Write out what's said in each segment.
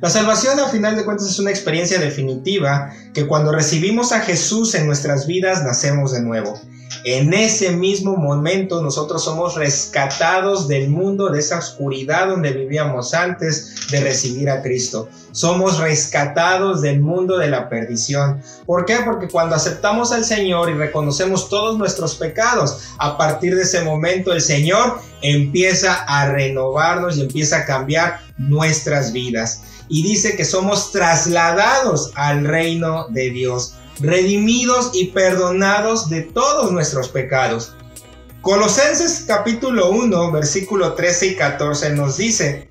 La salvación a final de cuentas es una experiencia definitiva que cuando recibimos a Jesús en nuestras vidas nacemos de nuevo. En ese mismo momento nosotros somos rescatados del mundo, de esa oscuridad donde vivíamos antes de recibir a Cristo. Somos rescatados del mundo de la perdición. ¿Por qué? Porque cuando aceptamos al Señor y reconocemos todos nuestros pecados, a partir de ese momento el Señor empieza a renovarnos y empieza a cambiar nuestras vidas y dice que somos trasladados al reino de Dios, redimidos y perdonados de todos nuestros pecados. Colosenses capítulo 1, versículo 13 y 14 nos dice,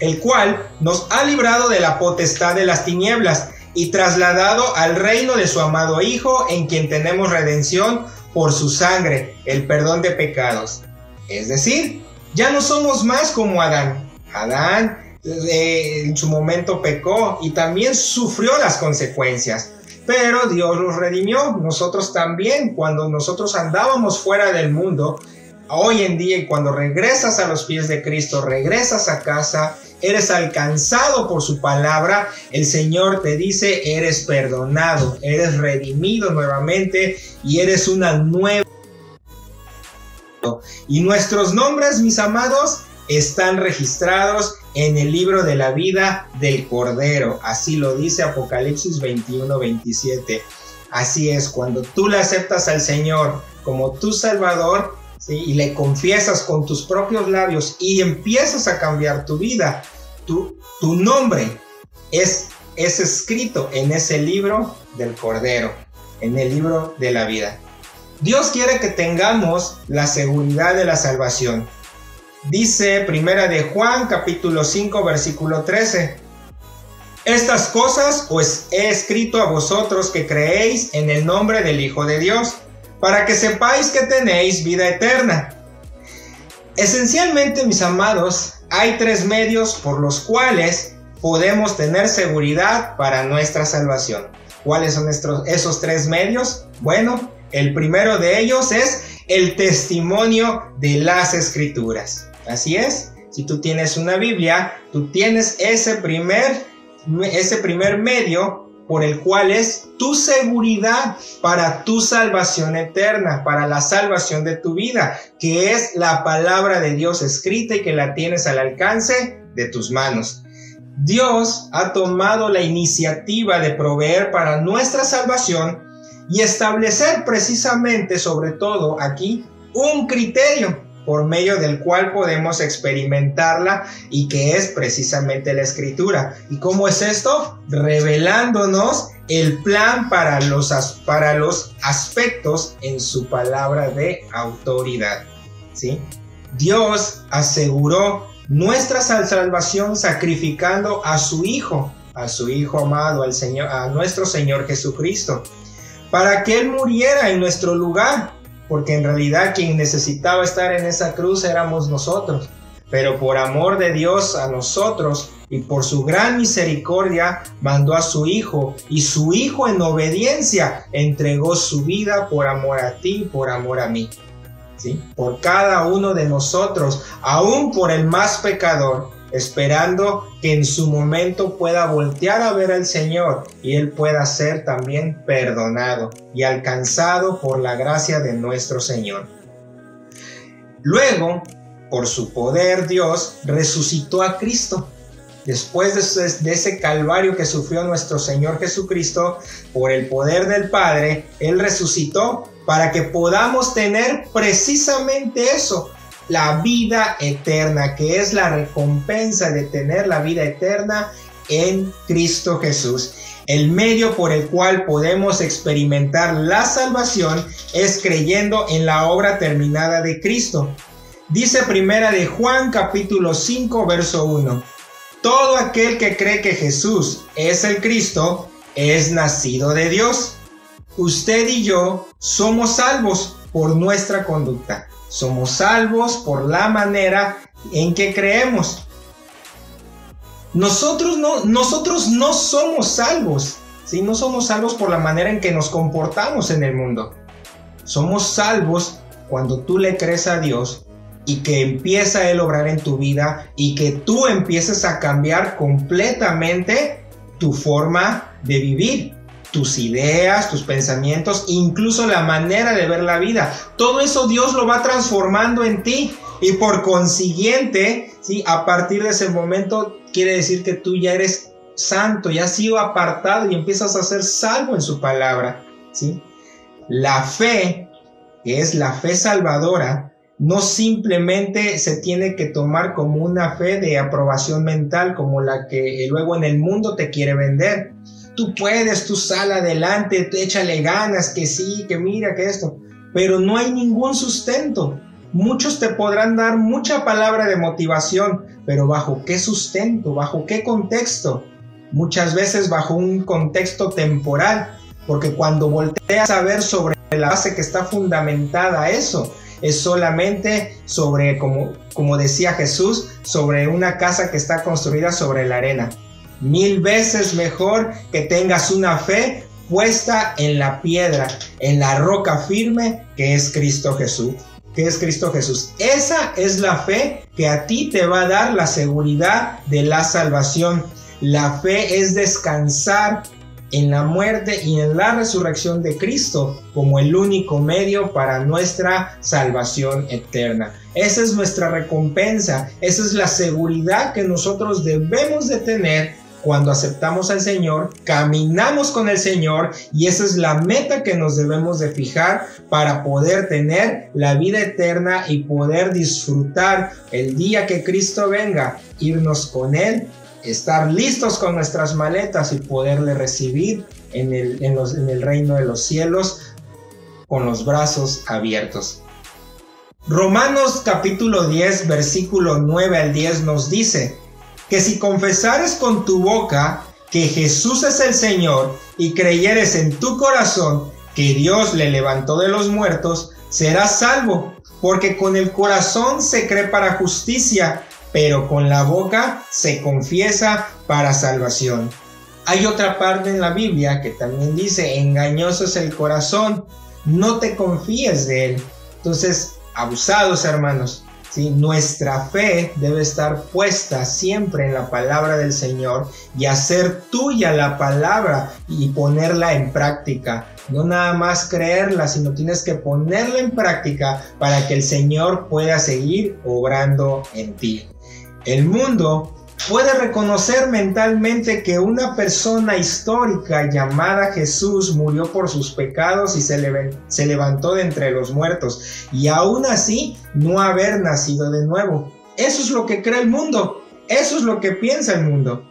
el cual nos ha librado de la potestad de las tinieblas y trasladado al reino de su amado Hijo, en quien tenemos redención por su sangre, el perdón de pecados. Es decir, ya no somos más como Adán. Adán en su momento pecó y también sufrió las consecuencias. Pero Dios los redimió, nosotros también, cuando nosotros andábamos fuera del mundo, hoy en día y cuando regresas a los pies de Cristo, regresas a casa, eres alcanzado por su palabra, el Señor te dice, eres perdonado, eres redimido nuevamente y eres una nueva... Y nuestros nombres, mis amados, están registrados en el libro de la vida del Cordero. Así lo dice Apocalipsis 21, 27. Así es, cuando tú le aceptas al Señor como tu Salvador y le confiesas con tus propios labios y empiezas a cambiar tu vida, tu, tu nombre es, es escrito en ese libro del Cordero, en el libro de la vida. Dios quiere que tengamos la seguridad de la salvación. Dice Primera de Juan capítulo 5 versículo 13. Estas cosas os he escrito a vosotros que creéis en el nombre del Hijo de Dios, para que sepáis que tenéis vida eterna. Esencialmente, mis amados, hay tres medios por los cuales podemos tener seguridad para nuestra salvación. ¿Cuáles son esos tres medios? Bueno, el primero de ellos es el testimonio de las escrituras. Así es, si tú tienes una Biblia, tú tienes ese primer, ese primer medio por el cual es tu seguridad para tu salvación eterna, para la salvación de tu vida, que es la palabra de Dios escrita y que la tienes al alcance de tus manos. Dios ha tomado la iniciativa de proveer para nuestra salvación y establecer precisamente, sobre todo aquí, un criterio por medio del cual podemos experimentarla y que es precisamente la escritura. ¿Y cómo es esto? Revelándonos el plan para los, para los aspectos en su palabra de autoridad. ¿sí? Dios aseguró nuestra salvación sacrificando a su Hijo, a su Hijo amado, al Señor, a nuestro Señor Jesucristo, para que Él muriera en nuestro lugar porque en realidad quien necesitaba estar en esa cruz éramos nosotros. Pero por amor de Dios a nosotros y por su gran misericordia mandó a su Hijo y su Hijo en obediencia entregó su vida por amor a ti, por amor a mí. ¿Sí? Por cada uno de nosotros, aún por el más pecador, esperando que en su momento pueda voltear a ver al Señor y Él pueda ser también perdonado y alcanzado por la gracia de nuestro Señor. Luego, por su poder, Dios resucitó a Cristo. Después de ese, calvario que sufrió nuestro Señor Jesucristo, por el poder del Padre, Él resucitó para que podamos tener precisamente eso, la vida eterna, que es la recompensa de tener la vida eterna en Cristo Jesús. El medio por el cual podemos experimentar la salvación es creyendo en la obra terminada de Cristo. Dice primera de Juan capítulo 5 verso 1. Todo aquel que cree que Jesús es el Cristo es nacido de Dios. usted y yo somos salvos por nuestra conducta. Somos salvos por la manera en que creemos. Nosotros no, nosotros no somos salvos. ¿sí? No somos salvos por la manera en que nos comportamos en el mundo. Somos salvos cuando tú le crees a Dios y que empieza a Él obrar en tu vida y que tú empieces a cambiar completamente tu forma de vivir, tus ideas, tus pensamientos, incluso la manera de ver la vida. Todo eso Dios lo va transformando en ti y por consiguiente, ¿sí? a partir de ese momento quiere decir que tú ya eres santo, ya has sido apartado y empiezas a ser salvo en su palabra. ¿sí? La fe, que es la fe salvadora, no simplemente se tiene que tomar como una fe de aprobación mental como la que luego en el mundo te quiere vender. Tú puedes, tú sal adelante, échale ganas, que sí, que mira, que esto, pero no hay ningún sustento. Muchos te podrán dar mucha palabra de motivación, pero ¿bajo qué sustento? ¿Bajo qué contexto? Muchas veces bajo un contexto temporal, porque cuando volteas a ver sobre la base que está fundamentada eso, es solamente sobre, como, como decía Jesús, sobre una casa que está construida sobre la arena. Mil veces mejor que tengas una fe puesta en la piedra, en la roca firme que es Cristo Jesús. Que es Cristo Jesús. Esa es la fe que a ti te va a dar la seguridad de la salvación. La fe es descansar en la muerte y en la resurrección de Cristo como el único medio para nuestra salvación eterna. Esa es nuestra recompensa, esa es la seguridad que nosotros debemos de tener cuando aceptamos al Señor, caminamos con el Señor y esa es la meta que nos debemos de fijar para poder tener la vida eterna y poder disfrutar el día que Cristo venga, irnos con Él estar listos con nuestras maletas y poderle recibir en el, en, en el reino de los cielos con los brazos abiertos. Romanos capítulo 10 versículo 9 al 10 nos dice que si confesares con tu boca que Jesús es el Señor y creyeres en tu corazón que Dios le levantó de los muertos, serás salvo, porque con el corazón se cree para justicia pero con la boca se confiesa para salvación. Hay otra parte en la Biblia que también dice, engañoso es el corazón, no te confíes de él. Entonces, abusados hermanos, nuestra fe debe estar puesta siempre en la palabra del Señor y hacer tuya la palabra y ponerla en práctica. No nada más creerla, sino tienes que ponerla en práctica para que el Señor pueda seguir obrando en ti. El mundo puede reconocer mentalmente que una persona histórica llamada Jesús murió por sus pecados y se, levantó de entre los muertos y aún así no haber nacido de nuevo. Eso es lo que cree el mundo, eso es lo que piensa el mundo.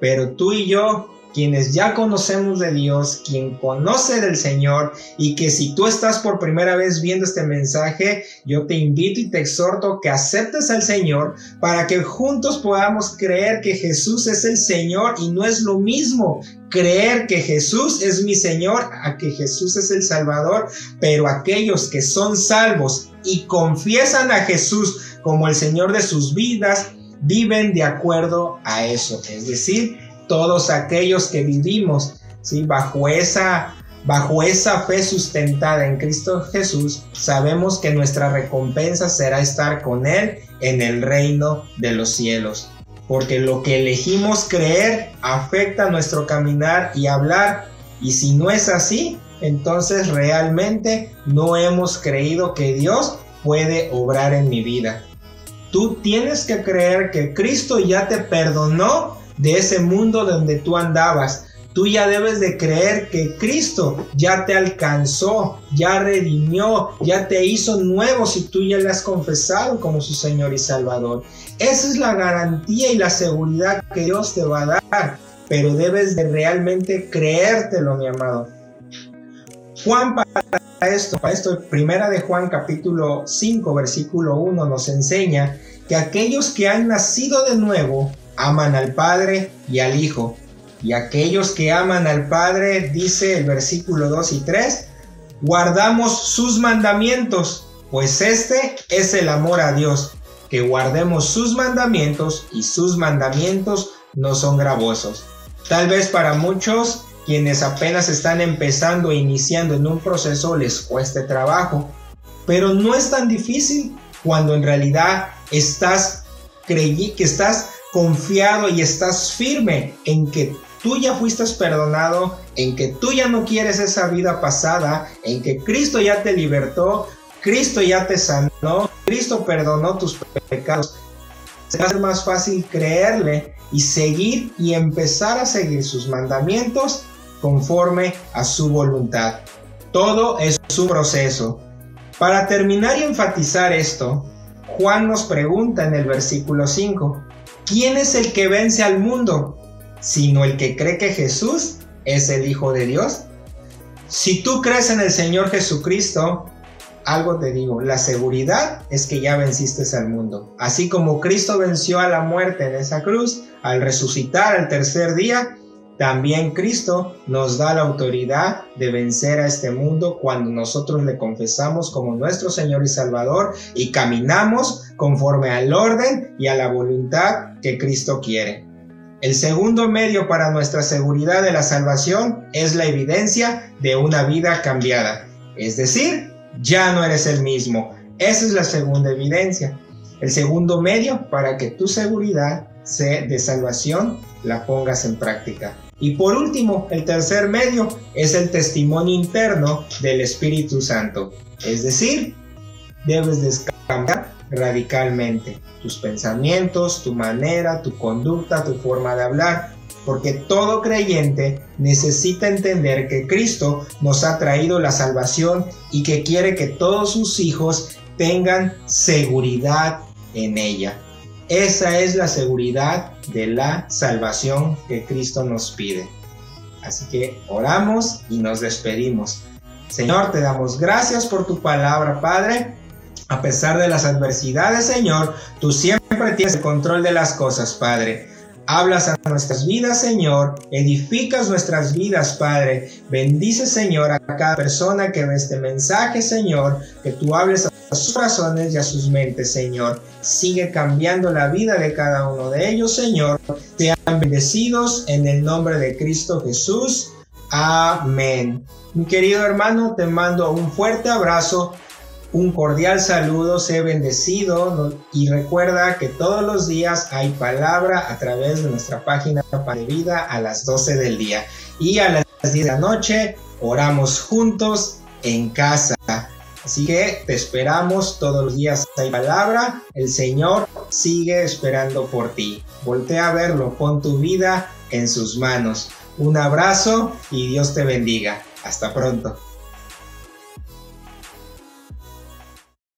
Pero tú y yo quienes ya conocemos de Dios, quien conoce del Señor y que si tú estás por primera vez viendo este mensaje, yo te invito y te exhorto que aceptes al Señor para que juntos podamos creer que Jesús es el Señor y no es lo mismo creer que Jesús es mi Señor a que Jesús es el Salvador, pero aquellos que son salvos y confiesan a Jesús como el Señor de sus vidas, viven de acuerdo a eso, es decir, todos aquellos que vivimos ¿sí? bajo, esa, bajo esa fe sustentada en Cristo Jesús, sabemos que nuestra recompensa será estar con Él en el reino de los cielos. Porque lo que elegimos creer afecta nuestro caminar y hablar. Y si no es así, entonces realmente no hemos creído que Dios puede obrar en mi vida. Tú tienes que creer que Cristo ya te perdonó de ese mundo donde tú andabas. Tú ya debes de creer que Cristo ya te alcanzó, ya redimió, ya te hizo nuevo si tú ya le has confesado como su Señor y Salvador. Esa es la garantía y la seguridad que Dios te va a dar, pero debes de realmente creértelo, mi amado. Juan para esto, para esto, primera de Juan capítulo 5 versículo 1 nos enseña que aquellos que han nacido de nuevo aman al Padre y al Hijo. Y aquellos que aman al Padre, dice el versículo 2 y 3, guardamos sus mandamientos, pues este es el amor a Dios, que guardemos sus mandamientos y sus mandamientos no son gravosos. Tal vez para muchos quienes apenas están empezando e iniciando en un proceso les cueste trabajo, pero no es tan difícil cuando en realidad estás creí que estás confiado y estás firme en que tú ya fuiste perdonado, en que tú ya no quieres esa vida pasada, en que Cristo ya te libertó, Cristo ya te sanó, Cristo perdonó tus pecados. Se más fácil creerle y seguir y empezar a seguir sus mandamientos conforme a su voluntad. Todo es su proceso. Para terminar y enfatizar esto, Juan nos pregunta en el versículo 5, ¿quién es el que vence al mundo? Sino el que cree que Jesús es el Hijo de Dios. Si tú crees en el Señor Jesucristo, algo te digo, la seguridad es que ya venciste al mundo. Así como Cristo venció a la muerte en esa cruz, al resucitar al tercer día, también Cristo nos da la autoridad de vencer a este mundo cuando nosotros le confesamos como nuestro Señor y Salvador y caminamos conforme al orden y a la voluntad que Cristo quiere. El segundo medio para nuestra seguridad de la salvación es la evidencia de una vida cambiada. Es decir, ya no eres el mismo. Esa es la segunda evidencia. El segundo medio para que tu seguridad de salvación la pongas en práctica. Y por último, el tercer medio es el testimonio interno del Espíritu Santo. Es decir, debes descambiar radicalmente tus pensamientos, tu manera, tu conducta, tu forma de hablar, porque todo creyente necesita entender que Cristo nos ha traído la salvación y que quiere que todos sus hijos tengan seguridad en ella. Esa es la seguridad de la salvación que Cristo nos pide. Así que oramos y nos despedimos. Señor, te damos gracias por tu palabra, Padre. A pesar de las adversidades, Señor, tú siempre tienes el control de las cosas, Padre. Hablas a nuestras vidas, Señor. Edificas nuestras vidas, Padre. Bendice, Señor, a cada persona que ve este mensaje, Señor. Que tú hables a sus corazones y a sus mentes, Señor. Sigue cambiando la vida de cada uno de ellos, Señor. Sean bendecidos en el nombre de Cristo Jesús. Amén. Mi querido hermano, te mando un fuerte abrazo un cordial saludo, sé bendecido y recuerda que todos los días hay palabra a través de nuestra página de vida a las 12 del día y a las 10 de la noche oramos juntos en casa. Así que te esperamos todos los días hay palabra, el Señor sigue esperando por ti. Voltea a verlo, pon tu vida en sus manos. Un abrazo y Dios te bendiga. Hasta pronto.